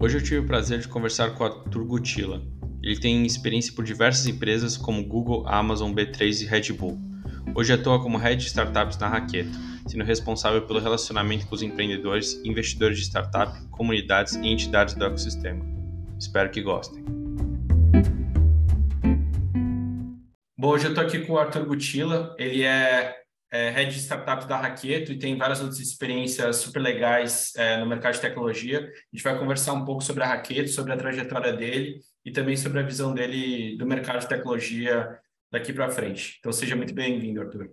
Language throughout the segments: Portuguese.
Hoje eu tive o prazer de conversar com o Arthur Gutila. Ele tem experiência por diversas empresas como Google, Amazon, B3 e Red Bull. Hoje atua como Head de Startups na Raqueto, sendo responsável pelo relacionamento com os empreendedores, investidores de startup, comunidades e entidades do ecossistema. Espero que gostem. Bom, hoje eu estou aqui com o Arthur Gutila. Ele é é, head de startup da Raqueto e tem várias outras experiências super legais é, no mercado de tecnologia. A gente vai conversar um pouco sobre a Raqueto, sobre a trajetória dele e também sobre a visão dele do mercado de tecnologia daqui para frente. Então, seja muito bem-vindo, Arthur.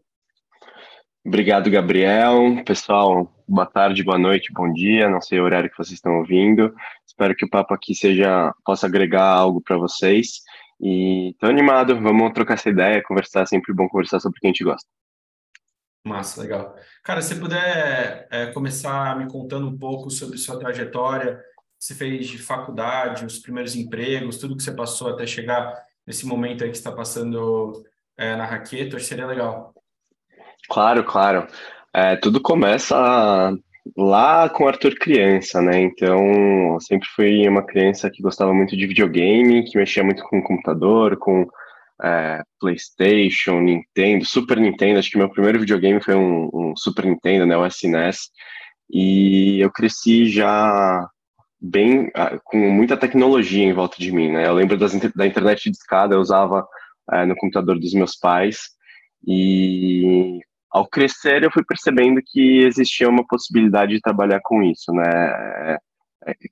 Obrigado, Gabriel. Pessoal, boa tarde, boa noite, bom dia. Não sei o horário que vocês estão ouvindo. Espero que o papo aqui seja possa agregar algo para vocês. E estou animado. Vamos trocar essa ideia, conversar. É sempre bom conversar sobre o que a gente gosta. Massa, legal. Cara, se puder é, começar me contando um pouco sobre sua trajetória, você fez de faculdade, os primeiros empregos, tudo que você passou até chegar nesse momento aí que está passando é, na Raqueto, acho que seria legal. Claro, claro. É, tudo começa lá com Arthur criança, né? Então, eu sempre fui uma criança que gostava muito de videogame, que mexia muito com computador, com é, PlayStation, Nintendo, Super Nintendo. Acho que meu primeiro videogame foi um, um, Super Nintendo, né, o SNES. E eu cresci já bem com muita tecnologia em volta de mim, né? Eu lembro das, da internet de escada, eu usava é, no computador dos meus pais. E ao crescer, eu fui percebendo que existia uma possibilidade de trabalhar com isso, né?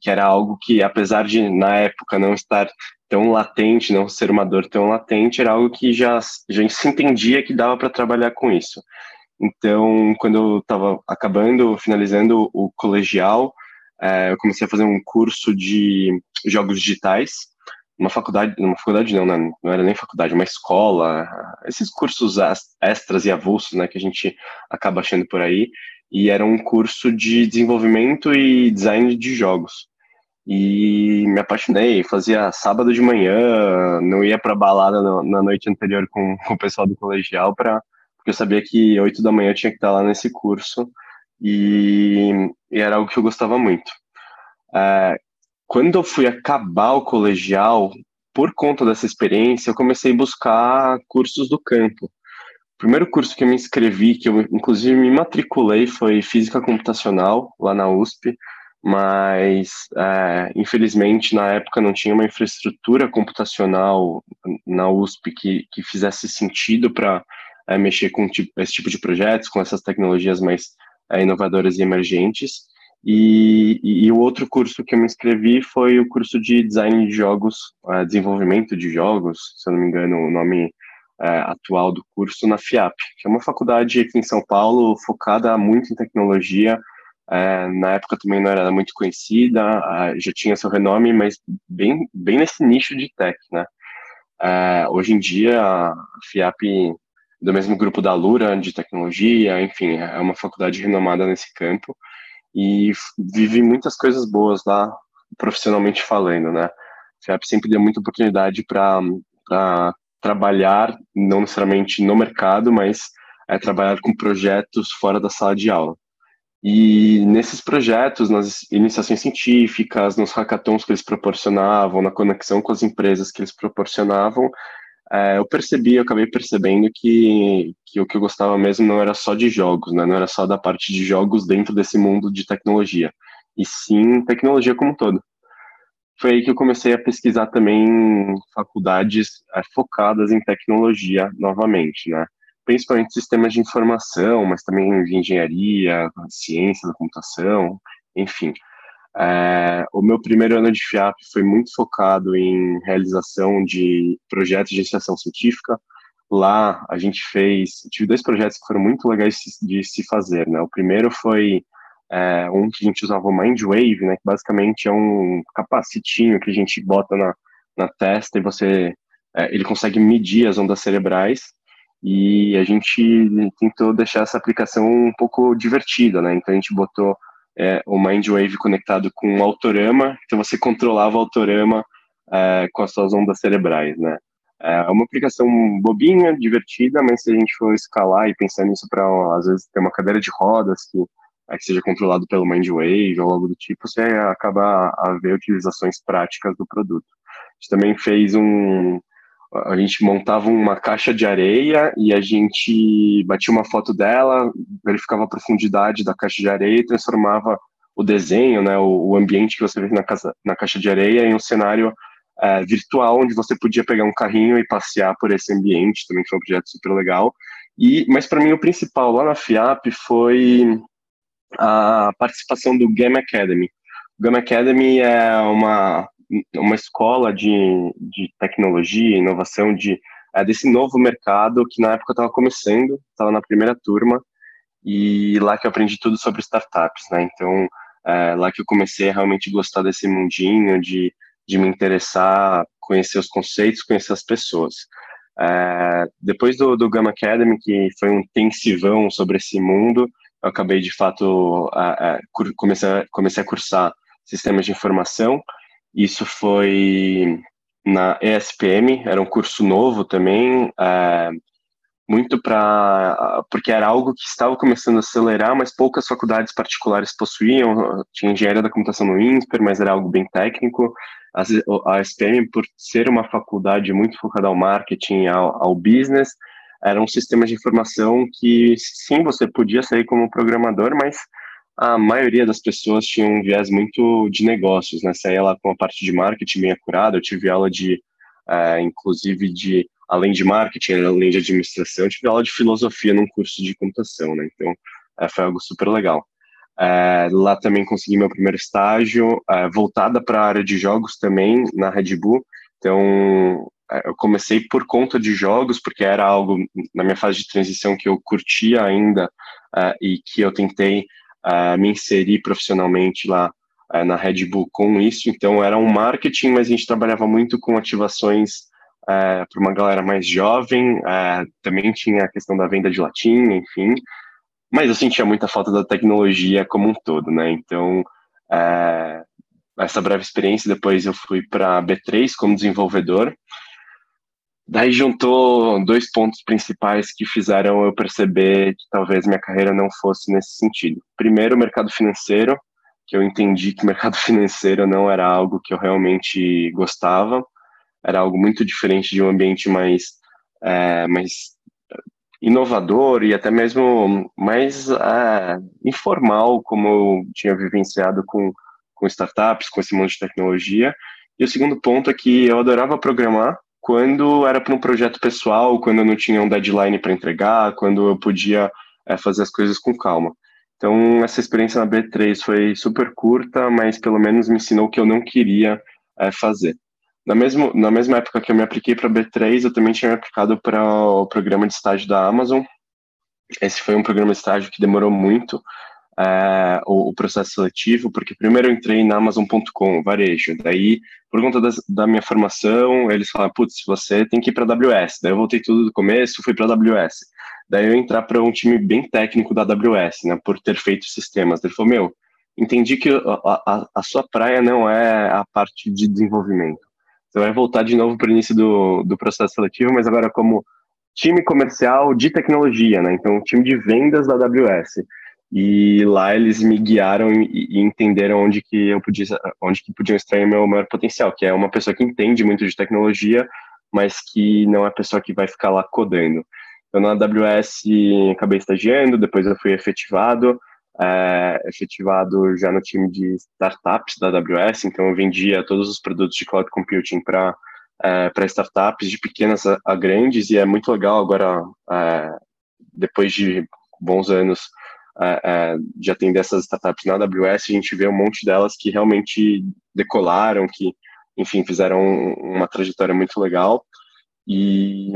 Que era algo que, apesar de na época não estar tão latente, não ser uma dor tão latente, era algo que já, já se entendia que dava para trabalhar com isso. Então, quando eu estava acabando, finalizando o colegial, é, eu comecei a fazer um curso de jogos digitais, uma faculdade, uma faculdade não, né, não era nem faculdade, uma escola, esses cursos extras e avulsos, né, que a gente acaba achando por aí, e era um curso de desenvolvimento e design de jogos e me apaixonei. Fazia sábado de manhã, não ia para balada no, na noite anterior com, com, o pessoal do colegial, pra, porque eu sabia que oito da manhã eu tinha que estar lá nesse curso e, e era algo que eu gostava muito. É, quando eu fui acabar o colegial, por conta dessa experiência, eu comecei a buscar cursos do campo. Primeiro curso que eu me inscrevi, que eu inclusive me matriculei, foi Física Computacional, lá na USP mas é, infelizmente na época não tinha uma infraestrutura computacional na USP que, que fizesse sentido para é, mexer com tipo, esse tipo de projetos, com essas tecnologias mais é, inovadoras e emergentes. E, e, e, o outro curso que eu me inscrevi foi o curso de design de jogos, é, desenvolvimento de jogos, se eu não me engano, o nome atual do curso, na FIAP, que é uma faculdade aqui em São Paulo focada muito em tecnologia, é, na época também não era muito conhecida, já tinha seu renome, mas bem, bem nesse nicho de tech, né? É, hoje em dia, a FIAP, do mesmo grupo da Lura, de tecnologia, enfim, é uma faculdade renomada nesse campo e vive muitas coisas boas lá, profissionalmente falando, né? A FIAP sempre deu muita oportunidade para trabalhar, não necessariamente no mercado, mas é, trabalhar com projetos fora da sala de aula. E nesses projetos, nas iniciações científicas, nos hackathons que eles proporcionavam, na conexão com as empresas que eles proporcionavam, é, eu percebi, eu acabei percebendo que, que o que eu gostava mesmo não era só de jogos, né? não era só da parte de jogos dentro desse mundo de tecnologia, e sim tecnologia como um todo. Foi aí que eu comecei a pesquisar também faculdades é, focadas em tecnologia novamente, né? principalmente sistemas de informação, mas também de engenharia, ciência da computação, enfim. É, o meu primeiro ano de FIAP foi muito focado em realização de projetos de iniciação científica. Lá a gente fez, tive dois projetos que foram muito legais de se fazer, né? O primeiro foi é, um que a gente usava o Mindwave, né? Que basicamente é um capacitinho que a gente bota na, na testa e você, é, ele consegue medir as ondas cerebrais e a gente tentou deixar essa aplicação um pouco divertida, né? Então a gente botou é, o Mindwave conectado com o Autorama, então você controlava o Autorama é, com as suas ondas cerebrais, né? É uma aplicação bobinha, divertida, mas se a gente for escalar e pensar nisso para, às vezes, ter uma cadeira de rodas que é, que seja controlado pelo Mindwave ou algo do tipo, você acaba a ver utilizações práticas do produto. A gente também fez um, a gente montava uma caixa de areia e a gente batia uma foto dela, verificava a profundidade da caixa de areia e transformava o desenho, né, o, ambiente que você vê na, casa, na caixa de areia em um cenário é, virtual onde você podia pegar um carrinho e passear por esse ambiente. Também foi um projeto super legal. E, mas para mim o principal lá na FIAP foi a participação do Game Academy. O Game Academy é uma uma escola de, de tecnologia, inovação, de, é, desse novo mercado que na época estava começando, estava na primeira turma, e lá que eu aprendi tudo sobre startups, né? Então, é, lá que eu comecei a realmente gostar desse mundinho, de, de me interessar, conhecer os conceitos, conhecer as pessoas. É, depois do, do Gamma Academy, que foi um intensivão sobre esse mundo, eu acabei de fato a, a, comecei, comecei a cursar sistemas de informação isso foi na ESPM, era um curso novo também, é, muito para. porque era algo que estava começando a acelerar, mas poucas faculdades particulares possuíam. Tinha engenharia da computação no INSPER, mas era algo bem técnico. A ESPM, por ser uma faculdade muito focada ao marketing, ao, ao business, era um sistema de informação que, sim, você podia sair como programador, mas a maioria das pessoas tinha um viés muito de negócios, né? Saía lá com a parte de marketing bem acurada, eu tive aula de, é, inclusive, de, além de marketing, além de administração, eu tive aula de filosofia num curso de computação, né? Então, é, foi algo super legal. É, lá também consegui meu primeiro estágio, voltada para a área de jogos também, na Red Bull. Então, eu comecei por conta de jogos, porque era algo, na minha fase de transição, que eu curtia ainda é, e que eu tentei uh, me inserir profissionalmente lá uh, na Red Bull com isso. Então, era um marketing, mas a gente trabalhava muito com ativações uh, para uma galera mais jovem. também tinha a questão da venda de latinha, enfim. Mas eu sentia muita falta da tecnologia como um todo, né? Então, essa breve experiência, depois eu fui para a B3 como desenvolvedor. Daí juntou dois pontos principais que fizeram eu perceber que talvez minha carreira não fosse nesse sentido. Primeiro, o mercado financeiro, que eu entendi que o mercado financeiro não era algo que eu realmente gostava, era algo muito diferente de um ambiente mais, é, mais inovador e até mesmo mais é, informal, como eu tinha vivenciado com, com startups, com esse monte de tecnologia. E o segundo ponto é que eu adorava programar, quando era para um projeto pessoal, quando eu não tinha um deadline para entregar, quando eu podia é, fazer as coisas com calma. Então, essa experiência na B3 foi super curta, mas pelo menos me ensinou o que eu não queria é, fazer. Na, mesmo, na mesma época que eu me apliquei para a B3, eu também tinha me aplicado para o programa de estágio da Amazon. Esse foi um programa de estágio que demorou muito, é, o, o, processo seletivo, porque primeiro eu entrei na Amazon.com, varejo, daí, por conta das, da minha formação, eles falaram, putz, você tem que ir para a AWS, daí eu voltei tudo do começo, fui para a AWS, daí eu entrar para um time bem técnico da AWS, né, por ter feito sistemas, ele falou, meu, entendi que a, a, a sua praia não é a parte de desenvolvimento, você vai voltar de novo para o início do, do processo seletivo, mas agora como time comercial de tecnologia, né, então time de vendas da AWS, e lá eles me guiaram e, entenderam onde que eu podia, onde que podiam extrair meu maior potencial, que é uma pessoa que entende muito de tecnologia, mas que não é a pessoa que vai ficar lá codando. Eu na AWS acabei estagiando, depois eu fui efetivado, é, efetivado já no time de startups da AWS, então eu vendia todos os produtos de cloud computing para é, para startups de pequenas a, a, grandes e é muito legal agora é, depois de bons anos uh, uh, de atender essas startups na AWS, a gente vê um monte delas que realmente decolaram, que, enfim, fizeram uma trajetória muito legal. E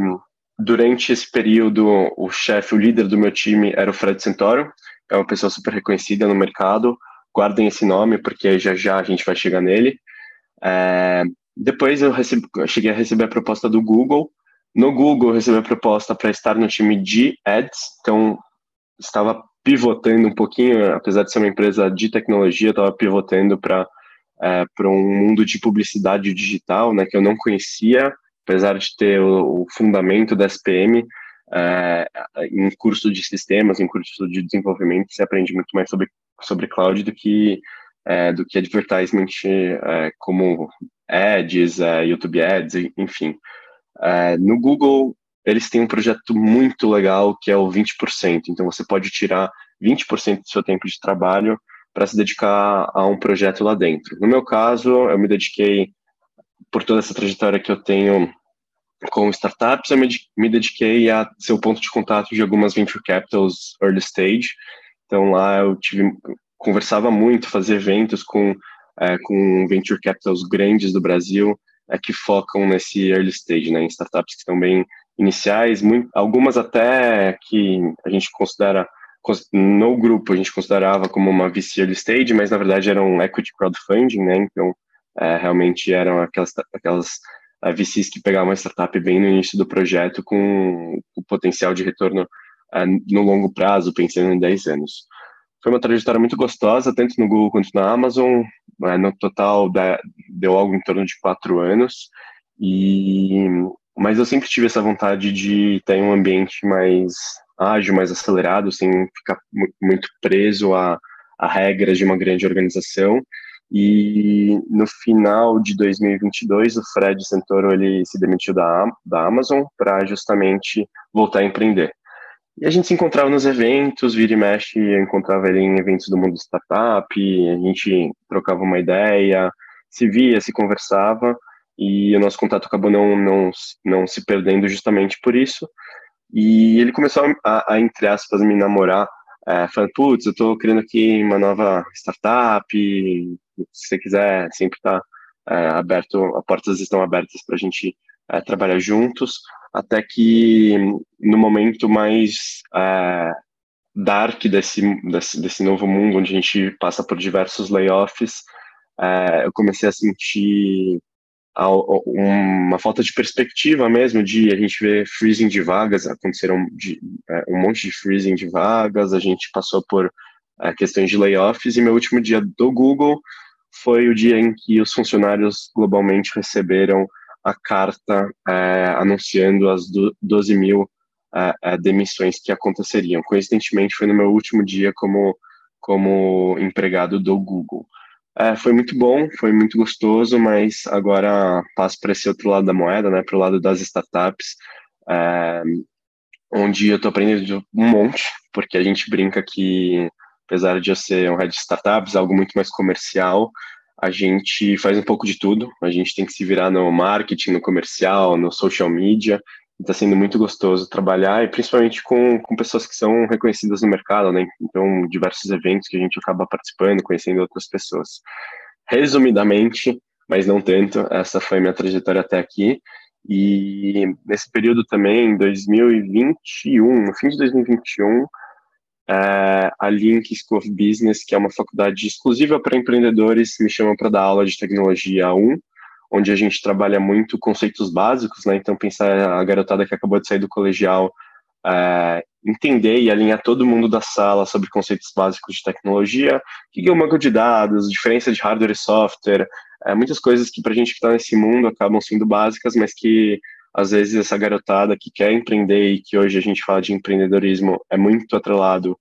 durante esse período, o chefe, o líder do meu time era o Fred Santoro, é uma pessoa super reconhecida no mercado. Guardem esse nome, porque já já a gente vai chegar nele. É, depois eu, recebi, eu cheguei a receber a proposta do Google. No Google, eu recebi a proposta para estar no time de Ads, então estava pivotando um pouquinho, apesar de ser uma empresa de tecnologia, estava pivotando para é, para um mundo de publicidade digital, né, que eu não conhecia, apesar de ter o, o fundamento da SPM, é, em curso de sistemas, em curso de desenvolvimento, você aprende muito mais sobre, sobre cloud do que, é, do que advertisement é, como ads, é, YouTube ads, enfim. É, no Google, eles têm um projeto muito legal que é o 20%. Então, você pode tirar 20% do seu tempo de trabalho para se dedicar a um projeto lá dentro. No meu caso, eu me dediquei, por toda essa trajetória que eu tenho com startups, eu me dediquei a ser o ponto de contato de algumas venture capitals early stage. Então lá eu tive conversava muito, fazia eventos com é, com venture capitals grandes do Brasil é, que focam nesse early stage, né, em startups que estão bem iniciais, muito, algumas até que a gente considera no grupo a gente considerava como uma VC early stage, mas na verdade eram equity crowdfunding, né? Então é, realmente eram aquelas aquelas uh, VCs que pegavam uma startup bem no início do projeto com o potencial de retorno uh, no longo prazo, pensando em 10 anos. Foi uma trajetória muito gostosa, tanto no Google quanto na Amazon. Uh, no total, deu algo em torno de quatro anos. E, mas eu sempre tive essa vontade de ter um ambiente mais ágil, mais acelerado, sem ficar muito preso a, a regras de uma grande organização. E no final de 2022, o Fred Santoro ele se demitiu da, da Amazon para justamente voltar a empreender. E a gente se encontrava nos eventos, vira e mexe, eu encontrava ele em eventos do mundo startup, a gente trocava uma ideia, se via, se conversava, e o nosso contato acabou não, não, não se perdendo justamente por isso. E ele começou a, a entre aspas, me namorar, é, falando, putz, eu estou criando aqui uma nova startup, se você quiser, sempre está é, aberto, as portas estão abertas para a gente é, trabalhar juntos, até que no momento mais é, dark desse, desse, desse novo mundo, onde a gente passa por diversos layoffs, é, eu comecei a sentir uma falta de perspectiva mesmo de a gente ver freezing de vagas, aconteceram de, é, um monte de freezing de vagas, a gente passou por é, questões de layoffs e meu último dia do Google foi o dia em que os funcionários globalmente receberam a carta é, anunciando as 12 mil é, é, demissões que aconteceriam. Coincidentemente, foi no meu último dia como, como empregado do Google. É, foi muito bom, foi muito gostoso, mas agora passo para esse outro lado da moeda, né, para o lado das startups, é, onde eu estou aprendendo um monte, porque a gente brinca que, apesar de eu ser um head de startups, algo muito mais comercial, a gente faz um pouco de tudo, a gente tem que se virar no marketing, no comercial, no social media, está sendo muito gostoso trabalhar e principalmente com, com pessoas que são reconhecidas no mercado, né? Então, diversos eventos que a gente acaba participando, conhecendo outras pessoas. Resumidamente, mas não tanto, essa foi minha trajetória até aqui. E nesse período também, em 2021, no fim de 2021, é, a Link School of Business, que é uma faculdade exclusiva para empreendedores, me chama para dar aula de tecnologia 1, onde a gente trabalha muito conceitos básicos, né? Então, pensar a garotada que acabou de sair do colegial, é, entender e alinhar todo mundo da sala sobre conceitos básicos de tecnologia, o que é um banco de dados, diferença de hardware e software, é, muitas coisas que para a gente que está nesse mundo acabam sendo básicas, mas que às vezes essa garotada que quer empreender e que hoje a gente fala de empreendedorismo é muito atrelado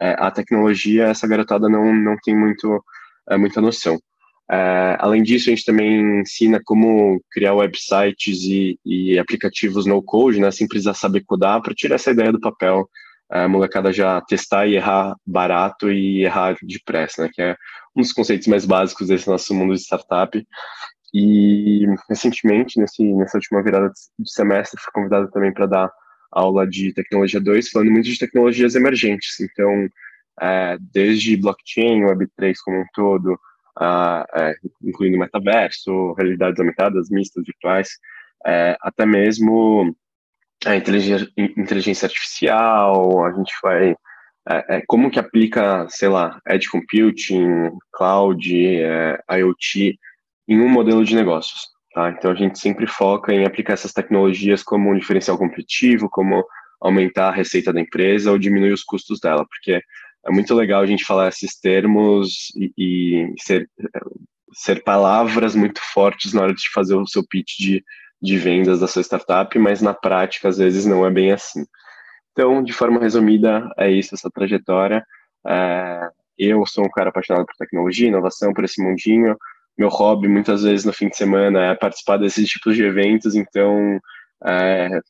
é, à tecnologia, essa garotada não, não tem muito, é, muita noção. É, além disso, a gente também ensina como criar websites e, e aplicativos no code, né, sem precisar saber codar, para tirar essa ideia do papel, é, a molecada já testar e errar barato e errar depressa, né, que é um dos conceitos mais básicos desse nosso mundo de startup. E recentemente, nesse, nessa última virada de semestre, fui convidado também para dar aula de tecnologia 2, falando muito de tecnologias emergentes. Então, é, desde blockchain, Web3 como um todo, uh, é, incluindo metaverso, realidades aumentadas, mistas, virtuais, é, até mesmo a inteligência, inteligência artificial, a gente vai é, é, como que aplica, sei lá, edge computing, cloud, é, IoT em um modelo de negócios. Tá? Então a gente sempre foca em aplicar essas tecnologias como um diferencial competitivo, como aumentar a receita da empresa ou diminuir os custos dela, porque é muito legal a gente falar esses termos e, e ser, ser palavras muito fortes na hora de fazer o seu pitch de, de vendas da sua startup, mas na prática às vezes não é bem assim. Então, de forma resumida, é isso, essa trajetória. É, eu sou um cara apaixonado por tecnologia, inovação, por esse mundinho. Meu hobby, muitas vezes, no fim de semana, é participar desses tipos de eventos. Então, é,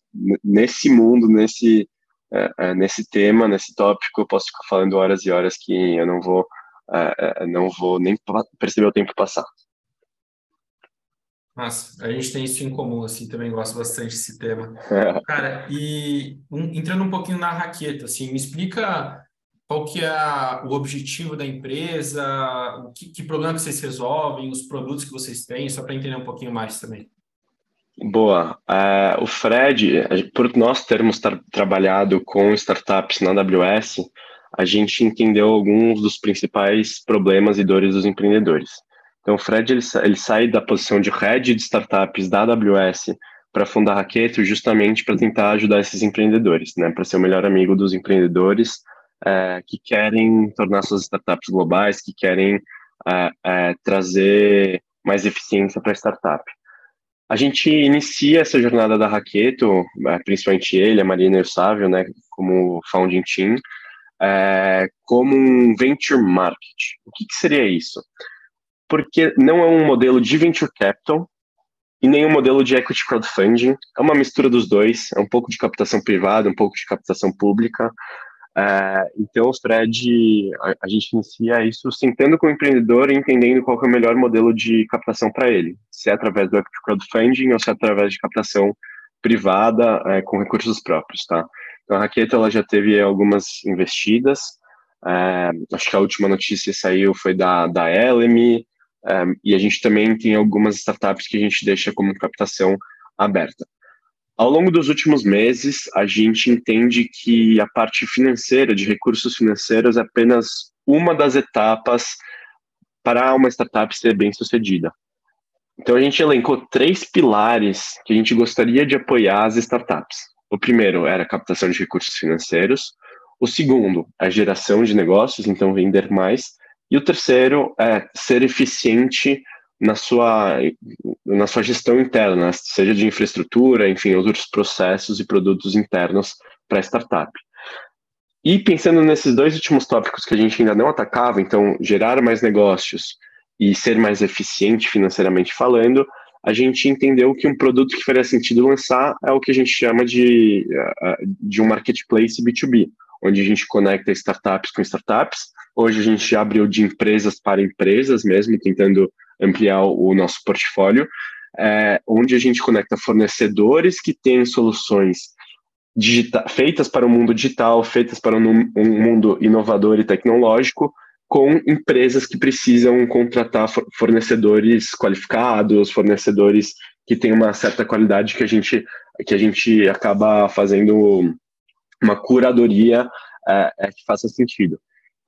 nesse mundo, nesse, é, é nesse tema, nesse tópico, eu posso ficar falando horas e horas que eu não vou, é, é, não vou nem perceber o tempo passar. Nossa, a gente tem isso em comum, assim, também gosto bastante desse tema. Cara, e um, entrando um pouquinho na raqueta, assim, me explica qual que é o objetivo da empresa, o que, que problema que vocês resolvem, os produtos que vocês têm, só para entender um pouquinho mais também. Boa. Uh, o Fred, por nós termos tra trabalhado com startups na AWS, a gente entendeu alguns dos principais problemas e dores dos empreendedores. Então, o Fred ele, ele sai da posição de head de startups da AWS para fundar a Raqueto justamente para tentar ajudar esses empreendedores, né, para ser o melhor amigo dos empreendedores é, que querem tornar suas startups globais, que querem é, é, trazer mais eficiência para a startup. A gente inicia essa jornada da Raqueto, é, principalmente ele, a Marina e o Sávio, né, como founding team, é, como um venture market. O que, que seria isso? porque não é um modelo de venture capital e nem um modelo de equity crowdfunding. É uma mistura dos dois, é um pouco de captação privada, um pouco de captação pública. É, então, o Fred, a, a, gente inicia isso sentando com o empreendedor e entendendo qual é o melhor modelo de captação para ele, se é através do crowdfunding ou se é através de captação privada é, com recursos próprios, tá? Então, a Raqueta ela já teve algumas investidas, é, acho que a última notícia saiu foi da, da Elemi, um, e a gente também tem algumas startups que a gente deixa como captação aberta. Ao longo dos últimos meses, a gente entende que a parte financeira, de recursos financeiros, é apenas uma das etapas para uma startup ser bem sucedida. Então, a gente elencou três pilares que a gente gostaria de apoiar as startups. O primeiro era a captação de recursos financeiros. O segundo, a geração de negócios, então vender mais. E o terceiro é ser eficiente na sua, na sua gestão interna, seja de infraestrutura, enfim, outros processos e produtos internos para a startup. E pensando nesses dois últimos tópicos que a gente ainda não atacava, então gerar mais negócios e ser mais eficiente financeiramente falando, a gente entendeu que um produto que faria sentido lançar é o que a gente chama de, de um marketplace B2B, onde a gente conecta startups com startups Hoje a gente abriu de empresas para empresas mesmo, tentando ampliar o nosso portfólio, é, onde a gente conecta fornecedores que têm soluções feitas para o mundo digital, feitas para um, um mundo inovador e tecnológico, com empresas que precisam contratar fornecedores qualificados, fornecedores que têm uma certa qualidade que a gente, que a gente acaba fazendo uma curadoria é, é, que faça sentido.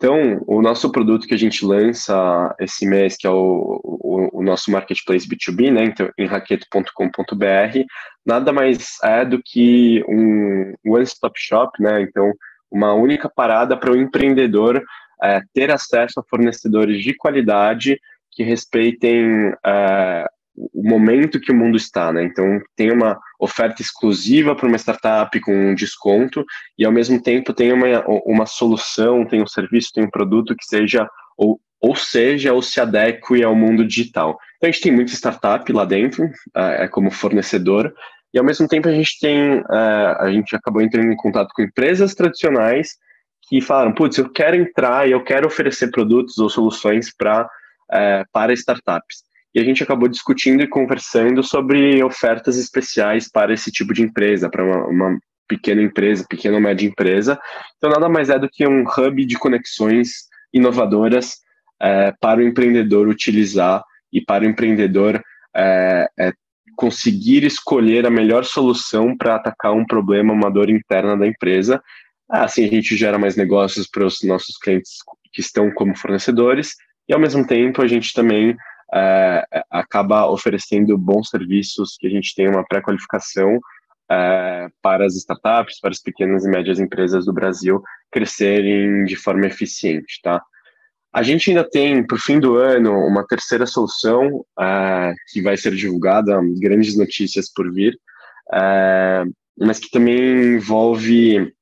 Então, o nosso produto que a gente lança esse mês, que é o, o, o nosso marketplace B2B, né, então, em raqueto.com.br, nada mais é do que um one-stop shop, né, então, uma única parada para o empreendedor é, ter acesso a fornecedores de qualidade que respeitem é, o momento que o mundo está, né? Então tem uma oferta exclusiva para uma startup com um desconto e ao mesmo tempo tem uma, uma solução, tem um serviço, tem um produto que seja ou, ou seja ou se adeque ao mundo digital. Então a gente tem muita startup lá dentro, é, como fornecedor e ao mesmo tempo a gente tem, é, a gente acabou entrando em contato com empresas tradicionais que falaram, putz, eu quero entrar e eu quero oferecer produtos ou soluções para é, para startups e a gente acabou discutindo e conversando sobre ofertas especiais para esse tipo de empresa, para uma, uma pequena empresa, pequena ou média empresa. Então, nada mais é do que um hub de conexões inovadoras é, para o empreendedor utilizar e para o empreendedor é, é, conseguir escolher a melhor solução para atacar um problema, uma dor interna da empresa. Assim, a gente gera mais negócios para os nossos clientes que estão como fornecedores e, ao mesmo tempo, a gente também é, acaba oferecendo bons serviços, que a gente tem uma pré-qualificação é, para as startups, para as pequenas e médias empresas do Brasil crescerem de forma eficiente, tá? A gente ainda tem, para o fim do ano, uma terceira solução é, que vai ser divulgada, grandes notícias por vir, é, mas que também envolve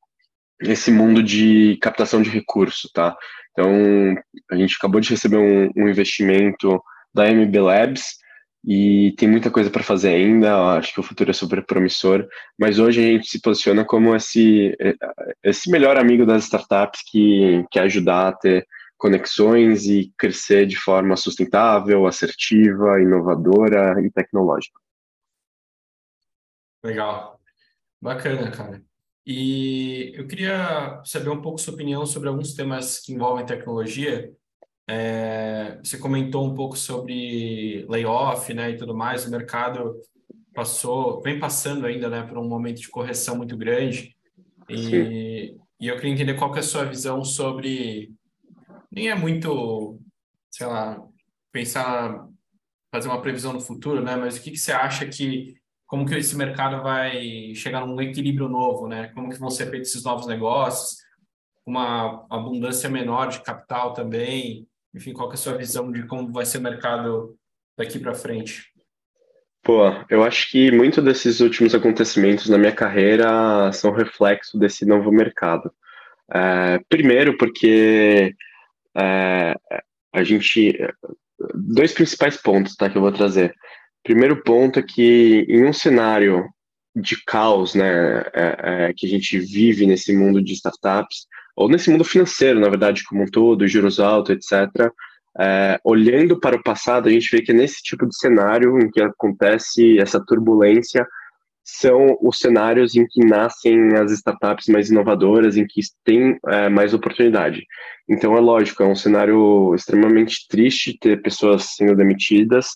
esse mundo de captação de recurso, tá? Então, a gente acabou de receber um, um investimento da MB Labs e tem muita coisa para fazer ainda. Acho que o futuro é super promissor, mas hoje a gente se posiciona como esse, esse melhor amigo das startups que quer ajudar a ter conexões e crescer de forma sustentável, assertiva, inovadora e tecnológica. Legal. Bacana, cara. E eu queria saber um pouco sua opinião sobre alguns temas que envolvem tecnologia. É, você comentou um pouco sobre layoff, né, e tudo mais. O mercado passou, vem passando ainda, né, por um momento de correção muito grande. E, e eu queria entender qual que é a sua visão sobre nem é muito, sei lá, pensar, fazer uma previsão no futuro, né? Mas o que, que você acha que, como que esse mercado vai chegar num equilíbrio novo, né? Como que vão ser feitos esses novos negócios, uma abundância menor de capital também, enfim, qual é a sua visão de como vai ser o mercado daqui para frente? Pô, eu acho que muito desses últimos acontecimentos na minha carreira são reflexo desse novo mercado. É, primeiro, porque é, a gente. Dois principais pontos tá, que eu vou trazer. Primeiro ponto é que em um cenário de caos né, é, é, que a gente vive nesse mundo de startups, ou nesse mundo financeiro, na verdade, como um todo, juros altos, etc., é, olhando para o passado, a gente vê que nesse tipo de cenário em que acontece essa turbulência são os cenários em que nascem as startups mais inovadoras, em que tem é, mais oportunidade. Então, é lógico, é um cenário extremamente triste ter pessoas sendo demitidas,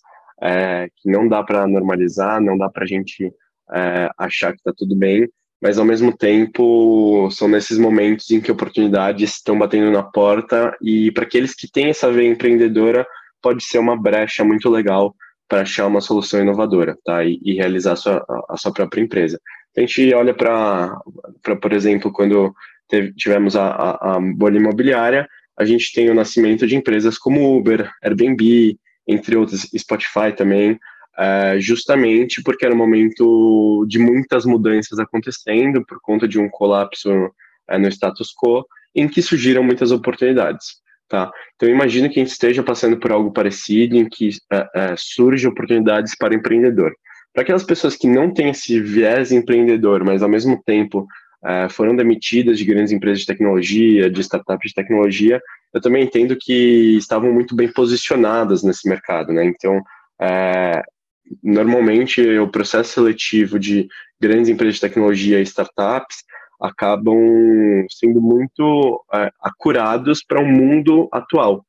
é, que não dá para normalizar, não dá para a gente é, achar que está tudo bem, mas ao mesmo tempo são nesses momentos em que oportunidades estão batendo na porta e para aqueles que têm essa veia empreendedora pode ser uma brecha muito legal para achar uma solução inovadora, tá? E, e realizar a sua, a sua própria empresa. A gente olha para, por exemplo, quando teve, tivemos a, a, a bolha imobiliária, a gente tem o nascimento de empresas como Uber, Airbnb, entre outras, Spotify também, é, justamente porque era um momento de muitas mudanças acontecendo por conta de um colapso é, no status quo, em que surgiram muitas oportunidades. Tá? Então, imagino que a gente esteja passando por algo parecido, em que é, é, surgem oportunidades para empreendedor. Para aquelas pessoas que não têm esse viés empreendedor, mas ao mesmo tempo foram demitidas de grandes empresas de tecnologia, de startups de tecnologia, eu também entendo que estavam muito bem posicionadas nesse mercado. Né? Então, normalmente, o processo seletivo de grandes empresas de tecnologia e startups acabam sendo muito é, acurados para o um mundo atual.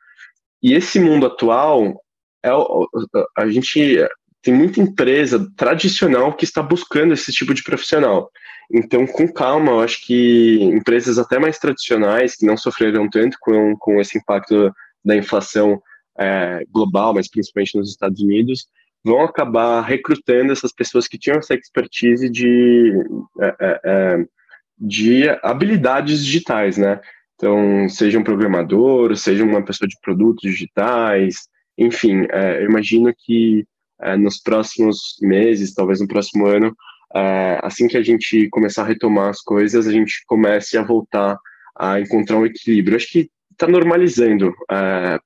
E esse mundo atual, é, a gente tem muita empresa tradicional que está buscando esse tipo de profissional. Então, com calma, eu acho que empresas até mais tradicionais, que não sofreram tanto com, com esse impacto da inflação é, global, mas principalmente nos Estados Unidos, vão acabar recrutando essas pessoas que tinham essa expertise de é, é, é de habilidades digitais, né? Então, seja um programador, seja uma pessoa de produtos digitais, enfim, é, eu imagino que é, nos próximos meses, talvez no próximo ano, é, assim que a gente começar a retomar as coisas, a gente comece a voltar a encontrar um equilíbrio. Acho que está normalizando,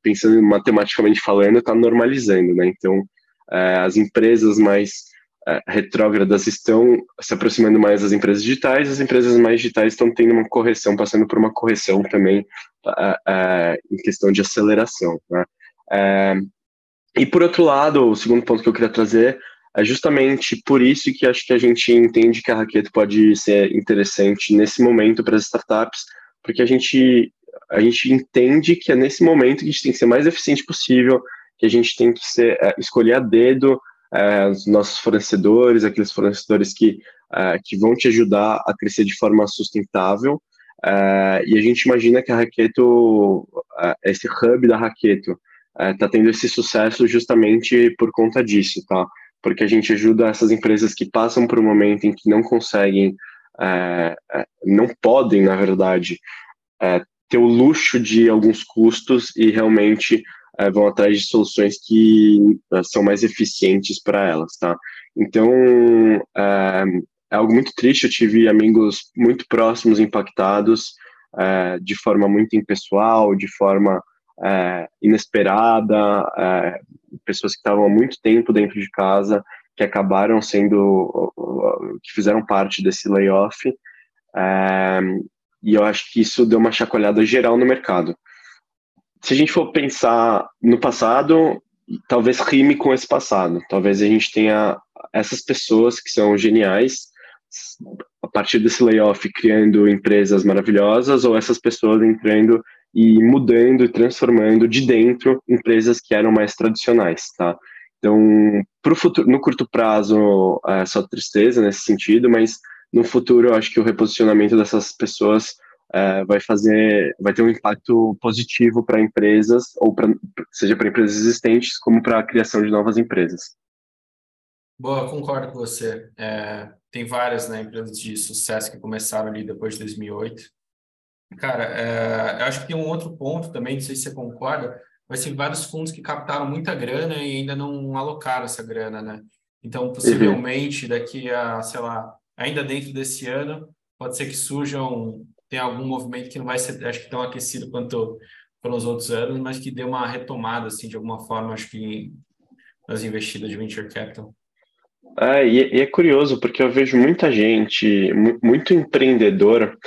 pensando matematicamente falando, está normalizando, né? Então, as empresas mais é, retrógradas estão se aproximando mais das empresas digitais, as empresas mais digitais estão tendo uma correção, passando por uma correção também é, em questão de aceleração. Né? E por outro lado, o segundo ponto que eu queria trazer é justamente por isso que acho que a gente entende que a Raquete pode ser interessante nesse momento para as startups, porque a gente, a gente entende que é nesse momento que a gente tem que ser mais eficiente possível, que a gente tem que ser, é, escolher a dedo é, os nossos fornecedores, aqueles fornecedores que, é, que vão te ajudar a crescer de forma sustentável. E a gente imagina que a Raqueto, esse hub da Raqueto, está tendo esse sucesso justamente por conta disso, tá? Porque a gente ajuda essas empresas que passam por um momento em que não conseguem, não podem, na verdade, ter o luxo de alguns custos e realmente é, vão atrás de soluções que uh, são mais eficientes para elas, tá? Então, uh, é algo muito triste. Eu tive amigos muito próximos impactados é, de forma muito impessoal, de forma é, inesperada, é, pessoas que estavam há muito tempo dentro de casa, que acabaram sendo, que fizeram parte desse layoff. É, e eu acho que isso deu uma chacoalhada geral no mercado. Se a gente for pensar no passado, talvez rime com esse passado. Talvez a gente tenha essas pessoas que são geniais, a partir desse layoff criando empresas maravilhosas, ou essas pessoas entrando e mudando e transformando de dentro empresas que eram mais tradicionais, tá? Então, pro futuro, no curto prazo, é só tristeza nesse sentido, mas no futuro eu acho que o reposicionamento dessas pessoas é, vai fazer, vai ter um impacto positivo para empresas, ou pra, seja para empresas existentes, como para a criação de novas empresas. Boa, concordo com você. É, tem várias né, empresas de sucesso que começaram ali depois de 2008. Cara, é, eu acho que tem um outro ponto também, não sei se você concorda, mas tem vários fundos que captaram muita grana e ainda não alocaram essa grana, né? Então, possivelmente, daqui a, sei lá, ainda dentro desse ano, pode ser que surjam, tem algum movimento que não vai ser, acho que tão aquecido quanto pelos outros anos, mas que dê uma retomada, assim, de alguma forma, acho que nas investidas de venture capital. É, e, é curioso, porque eu vejo muita gente, muito empreendedor,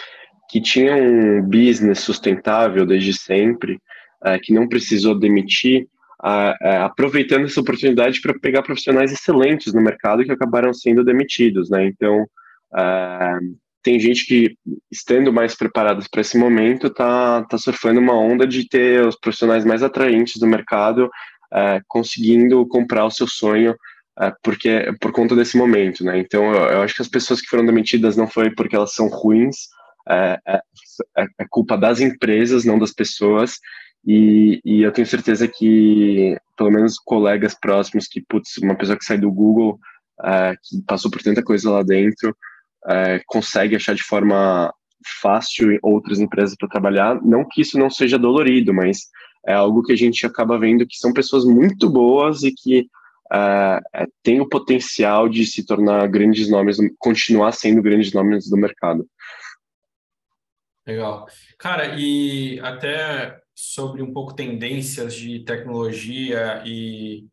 que tinha um business sustentável desde sempre, é, que não precisou demitir, é, aproveitando essa oportunidade para pegar profissionais excelentes no mercado que acabaram sendo demitidos, né? Então, tem gente que, estando mais preparados para esse momento, tá, tá surfando uma onda de ter os profissionais mais atraentes do mercado, é, conseguindo comprar o seu sonho é, porque por conta desse momento, né? Então eu, eu, acho que as pessoas que foram demitidas não foi porque elas são ruins, é, é, é, é culpa das empresas, não das pessoas. E, e, eu tenho certeza que, pelo menos colegas próximos, que, putz, uma pessoa que sai do Google, é, que passou por tanta coisa lá dentro, é, consegue achar de forma fácil outras empresas para trabalhar. Não que isso não seja dolorido, mas é algo que a gente acaba vendo que são pessoas muito boas e que uh, tem o potencial de se tornar grandes nomes, continuar sendo grandes nomes do mercado. Legal. Cara, e até sobre um pouco tendências de tecnologia e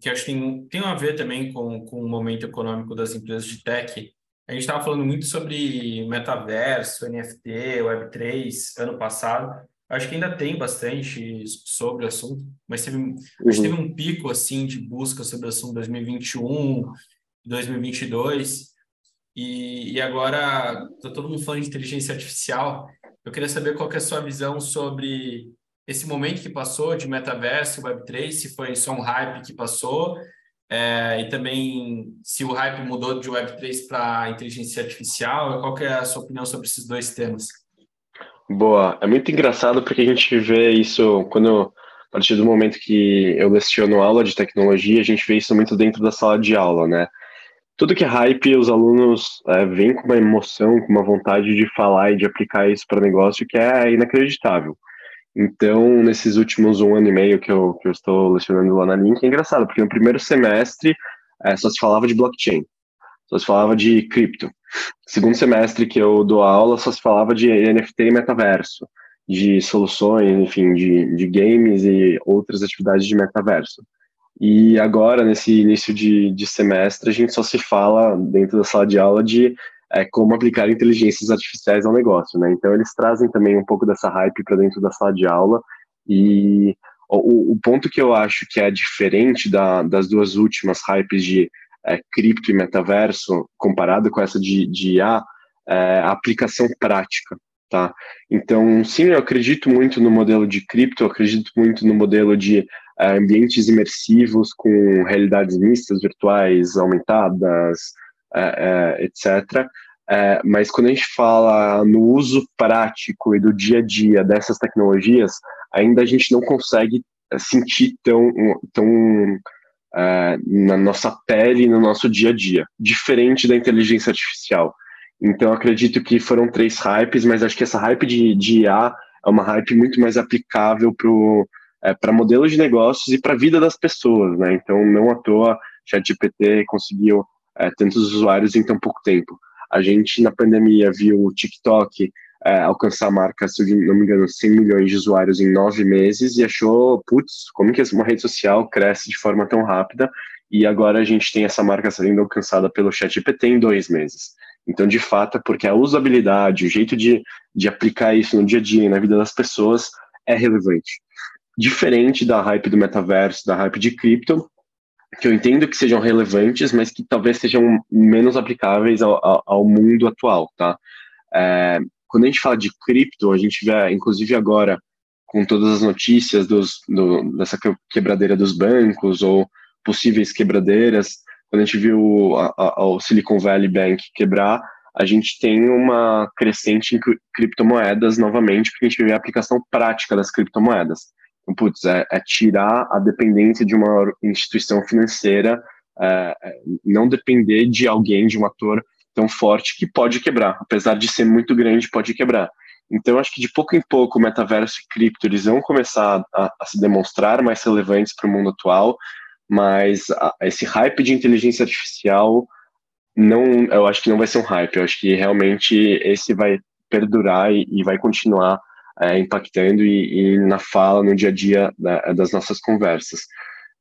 que acho que tem, tem a ver também com, com o momento econômico das empresas de tech. A gente estava falando muito sobre metaverso, NFT, Web3 ano passado. Acho que ainda tem bastante sobre o assunto, mas teve, uhum. acho que teve um pico assim de busca sobre o assunto 2021, 2022, e, e agora está todo mundo falando de inteligência artificial. Eu queria saber qual que é a sua visão sobre esse momento que passou de metaverso, Web3, se foi só um hype que passou, é, e também se o hype mudou de Web3 para inteligência artificial, qual que é a sua opinião sobre esses dois temas? Boa. É muito engraçado porque a gente vê isso quando, a partir do momento que eu leciono aula de tecnologia, a gente vê isso muito dentro da sala de aula, né? Tudo que é hype, os alunos é, vêm com uma emoção, com uma vontade de falar e de aplicar isso para negócio que é inacreditável. Então, nesses últimos um ano e meio que eu, que eu estou lecionando lá na Link, é engraçado, porque no primeiro semestre é, só se falava de blockchain, só se falava de cripto. Segundo semestre que eu dou aula, só se falava de NFT e metaverso, de soluções, enfim, de, de games e outras atividades de metaverso. E agora, nesse início de, de semestre, a gente só se fala dentro da sala de aula de é, como aplicar inteligências artificiais ao negócio, né? Então, eles trazem também um pouco dessa hype para dentro da sala de aula e o, o, ponto que eu acho que é diferente da, das duas últimas hypes de é, cripto e metaverso, comparado com essa de, de IA, é, a aplicação prática, tá? Então, sim, eu acredito muito no modelo de cripto, acredito muito no modelo de é, ambientes imersivos com realidades mistas, virtuais, aumentadas, é, é, etc., é, mas quando a gente fala no uso prático e do dia a dia dessas tecnologias, ainda a gente não consegue sentir tão, tão uh, na nossa pele, no nosso dia a dia, diferente da inteligência artificial. Então, acredito que foram três hypes, mas acho que essa hype de, de IA é uma hype muito mais aplicável para é, modelos de negócios e para a vida das pessoas, né? Então, não à toa, ChatGPT conseguiu é, tantos usuários em tão pouco tempo. A gente, na pandemia, viu o TikTok é, alcançar a marca, se não me engano, 100 milhões de usuários em nove meses e achou, putz, como que uma rede social cresce de forma tão rápida? E agora a gente tem essa marca sendo alcançada pelo ChatGPT em dois meses. Então, de fato, é porque a usabilidade, o jeito de, de aplicar isso no dia a dia, na vida das pessoas, é relevante. Diferente da hype do metaverso, da hype de cripto, que eu entendo que sejam relevantes, mas que talvez sejam menos aplicáveis ao, ao, ao mundo atual, tá? É, quando a gente fala de cripto, a gente vê, inclusive agora, com todas as notícias dos, do, dessa quebradeira dos bancos ou possíveis quebradeiras, quando a gente viu a, a, o Silicon Valley Bank quebrar, a gente tem uma crescente em criptomoedas novamente, porque a gente vê a aplicação prática das criptomoedas. Putz, é, é tirar a dependência de uma instituição financeira, é, é não depender de alguém, de um ator tão forte que pode quebrar, apesar de ser muito grande, pode quebrar. Então, acho que de pouco em pouco metaverso e cripto eles vão começar a, a se demonstrar mais relevantes para o mundo atual, mas a, esse hype de inteligência artificial não, eu acho que não vai ser um hype. Eu acho que realmente esse vai perdurar e, e vai continuar é, impactando e, e, na fala, no dia a dia da, das nossas conversas.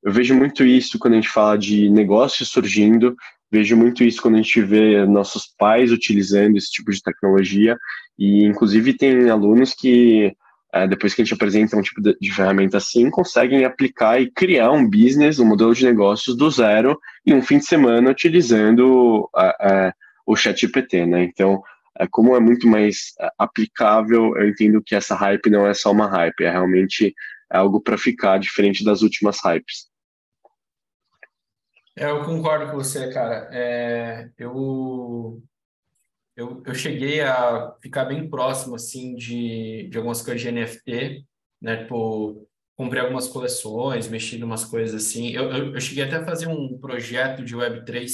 Eu vejo muito isso quando a gente fala de negócios surgindo Vejo muito isso quando a gente vê nossos pais utilizando esse tipo de tecnologia e, inclusive, tem alunos que, é, depois que a gente apresenta um tipo de, de, ferramenta assim, conseguem aplicar e criar um business, um modelo de negócios do zero em um fim de semana utilizando é, o ChatGPT, né? Então, como é muito mais aplicável, eu entendo que essa hype não é só uma hype, é realmente algo para ficar diferente das últimas hypes. É, eu concordo com você, cara. É, eu, eu, eu cheguei a ficar bem próximo, assim, de, de algumas coisas de NFT, né? Tipo, comprei algumas coleções, mexi em umas coisas assim. Eu, eu, eu, cheguei até a fazer um projeto de Web3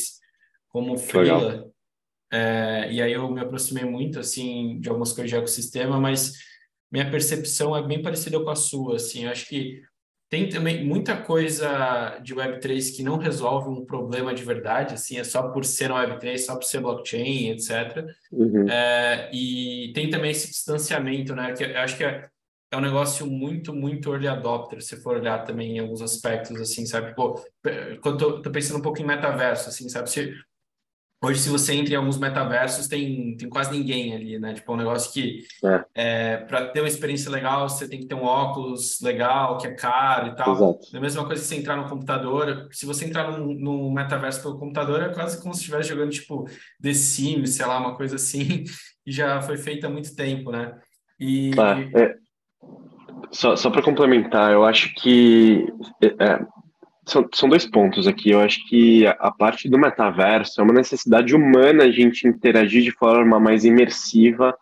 como freela, é, e aí eu me aproximei muito, assim, de algumas coisas de ecossistema, mas minha percepção é bem parecida com a sua, assim. Eu acho que tem também muita coisa de Web3 que não resolve um problema de verdade, assim, é só por ser Web3, só por ser blockchain, etc. Uhum. É, e tem também esse distanciamento, né? Que eu acho que é, é um negócio muito, muito early adopter, se for olhar também em alguns aspectos, assim, sabe? Pô, quando tô, tô pensando um pouco em metaverso, assim, sabe? Se, Hoje, se você entra em alguns metaversos, tem, tem quase ninguém ali, né? Tipo, é um negócio que, é. é para ter uma experiência legal, você tem que ter um óculos legal, que é caro e tal. Exato. É a mesma coisa que você entrar no computador. Se você entrar no, no metaverso pelo computador, é quase como se estivesse jogando, tipo, The Sims, sei lá, uma coisa assim, e já foi feita há muito tempo, né? E... Ah, é. Só, só para complementar, eu acho que é, são, são dois pontos aqui. Eu acho que a, a parte do metaverso é uma necessidade humana a gente interagir de forma mais imersiva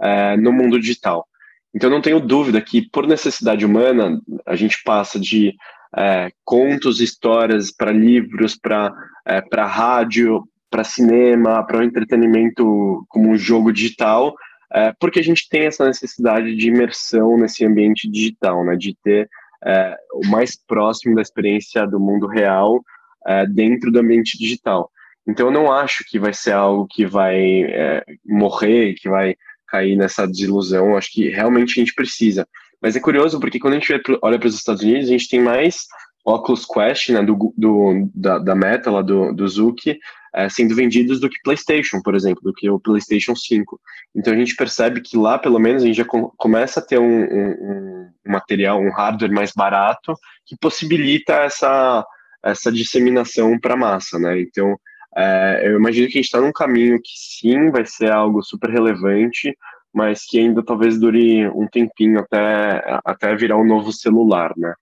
é, no mundo digital. Então, não tenho dúvida que, por necessidade humana, a gente passa de é, contos, histórias para livros, para é, rádio, para cinema, para o entretenimento como um jogo digital, é, porque a gente tem essa necessidade de imersão nesse ambiente digital, né, de ter é, o mais próximo da experiência do mundo real é, dentro do ambiente digital. Então, eu não acho que vai ser algo que vai é, morrer, que vai cair nessa desilusão. Acho que realmente a gente precisa. Mas é curioso porque quando a gente olha para os Estados Unidos, a gente tem mais Oculus Quest, né, do, do da, da, Meta, lá do, do Zuki, é, sendo vendidos do que PlayStation, por exemplo, do que o PlayStation 5. Então a gente percebe que lá, pelo menos, a gente já com, começa a ter um, um, um, material, um hardware mais barato, que possibilita essa, essa disseminação para a massa, né? Então é, eu imagino que a gente está num caminho que sim vai ser algo super relevante, mas que ainda talvez dure um tempinho até, até virar um novo celular, né?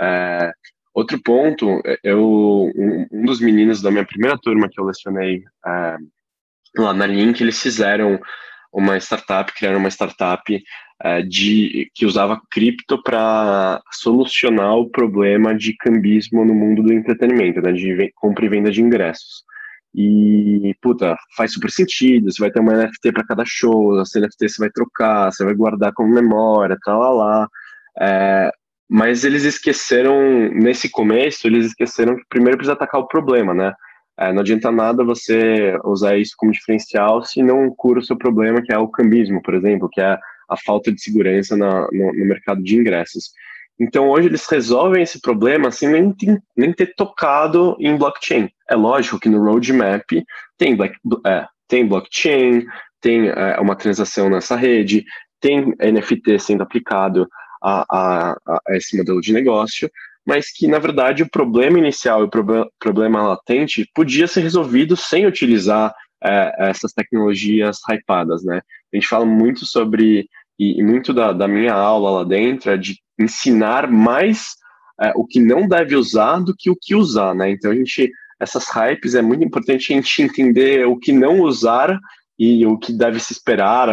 É, Outro ponto, eu, um, um, dos meninos da minha primeira turma que eu lecionei é, lá na Link, eles fizeram uma startup, criaram uma startup é, de, que usava cripto para solucionar o problema de cambismo no mundo do entretenimento, né, de compra e venda de ingressos. E, puta, faz super sentido, você vai ter uma NFT para cada show, essa NFT você vai trocar, você vai guardar como memória, tal, lá, lá. É, mas eles esqueceram, nesse começo, eles esqueceram que primeiro precisa atacar o problema, né? É, não adianta nada você usar isso como diferencial se não cura o seu problema, que é o cambismo, por exemplo, que é a falta de segurança na, no, no, mercado de ingressos. Então, hoje eles resolvem esse problema sem nem, nem ter tocado em blockchain. É lógico que no roadmap tem, black, é, tem blockchain, tem é, uma transação nessa rede, tem NFT sendo aplicado a, a, a, esse modelo de negócio, mas que, na verdade, o problema inicial e o problema, problema latente podia ser resolvido sem utilizar é, essas tecnologias hypadas, né? A gente fala muito sobre, e muito da, da, minha aula lá dentro é de ensinar mais é, o que não deve usar do que o que usar, né? Então, a gente, essas hypes, é muito importante a gente entender o que não usar e o que deve se esperar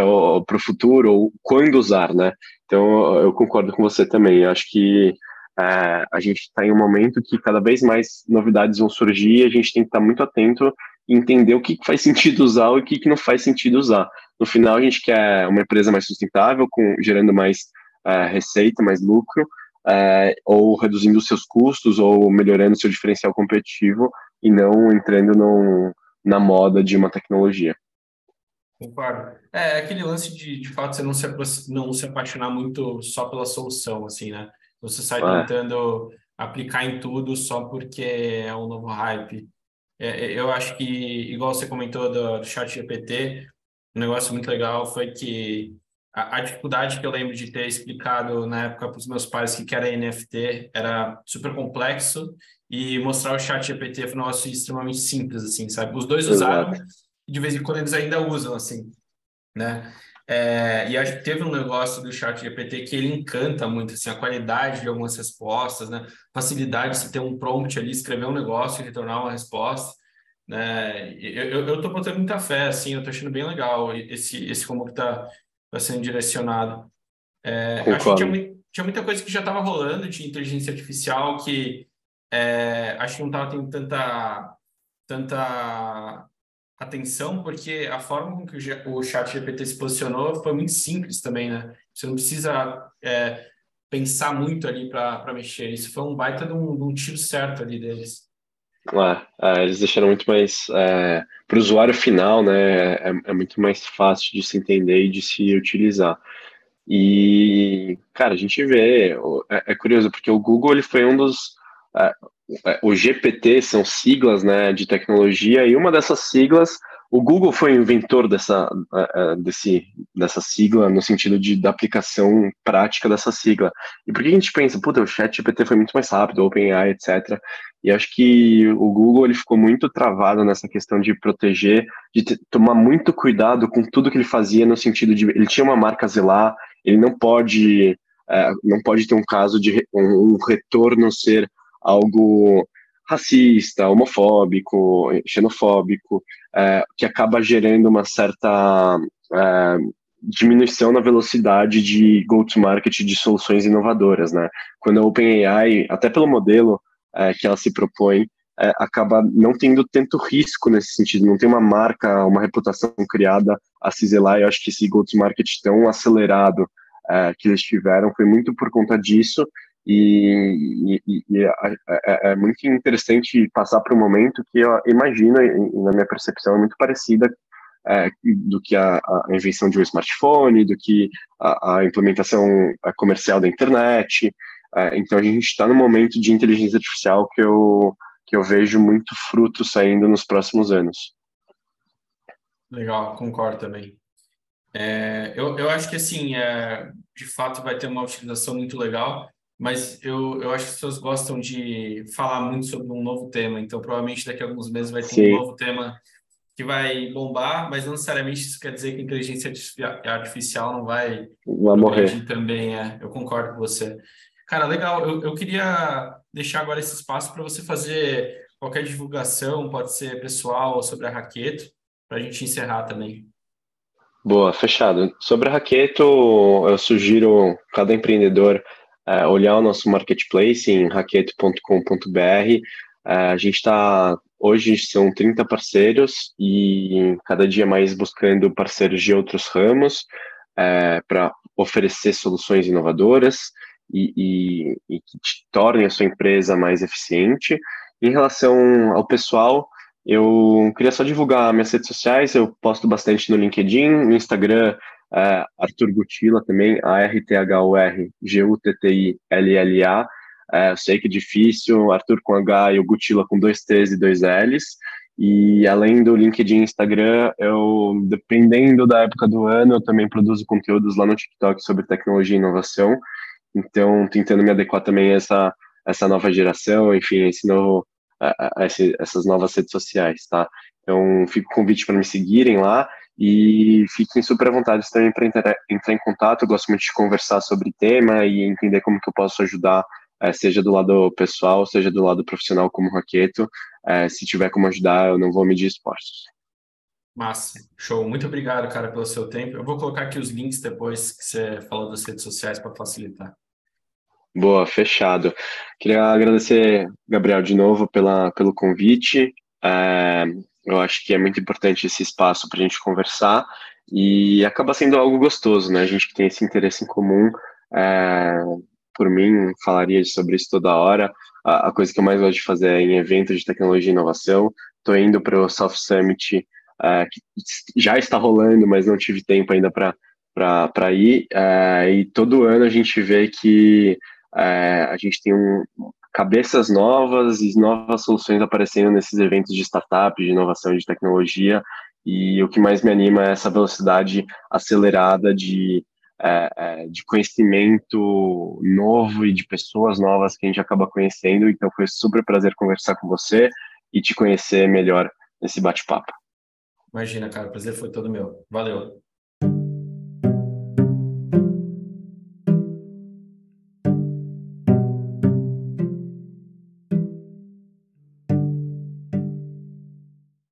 para o futuro, ou quando usar, né? Então, eu concordo com você também. Eu acho que é, a gente está em um momento que cada vez mais novidades vão surgir a gente tem que estar tá muito atento e entender o que faz sentido usar e o que não faz sentido usar. No final, a gente quer uma empresa mais sustentável, com, gerando mais é, receita, mais lucro, é, ou reduzindo os seus custos, ou melhorando seu diferencial competitivo, e não entrando na moda de uma tecnologia. Concordo. É, é aquele lance de, de fato, você não se, não se apaixonar muito só pela solução, assim, né? Você sai ah. tentando aplicar em tudo só porque é um novo hype. É, é eu acho que, igual você comentou do, do chat GPT, um negócio muito legal foi que a, a, dificuldade que eu lembro de ter explicado na época para os meus pais que era NFT era super complexo e mostrar o chat GPT foi um negócio extremamente simples, assim, sabe? Os dois usaram, de vez em quando eles ainda usam, assim, né? É, e acho que teve um negócio do chat GPT que ele encanta muito, assim, a qualidade de algumas respostas, né? Facilidade de você ter um prompt ali, escrever um negócio e retornar uma resposta, né? Eu, eu, tô botando muita fé, assim, eu tô achando bem legal esse, esse como que tá, tá sendo direcionado. É, acho que tinha, tinha, muita coisa que já estava rolando de inteligência artificial que é, acho que não estava tendo tanta, tanta atenção, porque a forma com que o chat GPT se posicionou foi muito simples também, né? Você não precisa é, pensar muito ali para mexer. Isso foi um baita de um, de um tiro certo ali deles. É, é, eles deixaram muito mais é, para o usuário final, né? É, é, muito mais fácil de se entender e de se utilizar. E, cara, a gente vê, é, é curioso, porque o Google ele foi um dos é, o GPT são siglas né, de tecnologia, e uma dessas siglas, o Google foi o inventor dessa, é, desse, dessa sigla, no sentido de, da aplicação prática dessa sigla. E por que a gente pensa, puta, o chat GPT foi muito mais rápido, OpenAI, etc. E acho que o Google ele ficou muito travado nessa questão de proteger, de ter, tomar muito cuidado com tudo que ele fazia, no sentido de ele tinha uma marca zelar, ele não pode, é, não pode ter um caso de um, um retorno ser algo racista, homofóbico, xenofóbico, é, que acaba gerando uma certa é, diminuição na velocidade de go-to-market de soluções inovadoras, né? Quando a OpenAI, até pelo modelo é, que ela se propõe, é, acaba não tendo tanto risco nesse sentido, não tem uma marca, uma reputação criada a se zelar, eu acho que esse go-to-market tão acelerado é, que eles tiveram foi muito por conta disso, e, e, e é, é, é, muito interessante passar por um momento que eu imagino, e na minha percepção, é muito parecida é, do que a, a, invenção de um smartphone, do que a, a implementação é, comercial da internet. É, então a gente está num momento de inteligência artificial que eu, que eu vejo muito fruto saindo nos próximos anos. Legal, concordo também. É, eu, eu acho que assim, é, de fato vai ter uma utilização muito legal mas eu, eu acho que as pessoas gostam de falar muito sobre um novo tema, então provavelmente daqui a alguns meses vai ter Sim. um novo tema que vai bombar, mas não necessariamente isso quer dizer que a inteligência artificial não vai, vai morrer também. É, eu concordo com você. Cara, legal. Eu, eu queria deixar agora esse espaço para você fazer qualquer divulgação, pode ser pessoal sobre a Raqueto, para a gente encerrar também. Boa, fechado. Sobre a Raqueto, eu sugiro cada empreendedor é, olhar o nosso marketplace em raqueto.com.br. É, a gente está, hoje são 30 parceiros e cada dia mais buscando parceiros de outros ramos é, para oferecer soluções inovadoras e, e, e que tornem a sua empresa mais eficiente. Em relação ao pessoal, Eu queria só divulgar minhas redes sociais, eu posto bastante no LinkedIn, no Instagram, é, Arthur Gutila também, A-R-T-H-U-R-G-U-T-T-I-L-L-A. É, sei que é difícil, Arthur com H e o Gutila com dois T's e dois L's. E além do LinkedIn e Instagram, eu, dependendo da época do ano, eu também produzo conteúdos lá no TikTok sobre tecnologia e inovação. Então, tentando me adequar também a essa, essa nova geração, enfim, esse novo, a, essas novas redes sociais, tá? Então, fico convite para me seguirem lá e fiquem super à vontade também para entrar, entrar, em contato. Eu gosto muito de conversar sobre tema e entender como que eu posso ajudar, é, seja do lado pessoal, seja do lado profissional como Raqueto. É, se tiver como ajudar, eu não vou medir esforços. Massa, show. Muito obrigado, cara, pelo seu tempo. Eu vou colocar aqui os links depois que você falou das redes sociais para facilitar. Boa, fechado. Queria agradecer, Gabriel, de novo pela, pelo convite. É, eu acho que é muito importante esse espaço para a gente conversar e acaba sendo algo gostoso, né? A gente que tem esse interesse em comum. É, por mim, falaria sobre isso toda hora. A, a, coisa que eu mais gosto de fazer é em eventos de tecnologia e inovação. Estou indo para o Soft Summit, é, que já está rolando, mas não tive tempo ainda para ir. É, e todo ano a gente vê que é, a gente tem um, cabeças novas e novas soluções aparecendo nesses eventos de startup, de inovação de tecnologia. E o que mais me anima é essa velocidade acelerada de, é, é, de conhecimento novo e de pessoas novas que a gente acaba conhecendo. Então foi super prazer conversar com você e te conhecer melhor nesse bate-papo. Imagina, cara, o prazer foi todo meu. Valeu.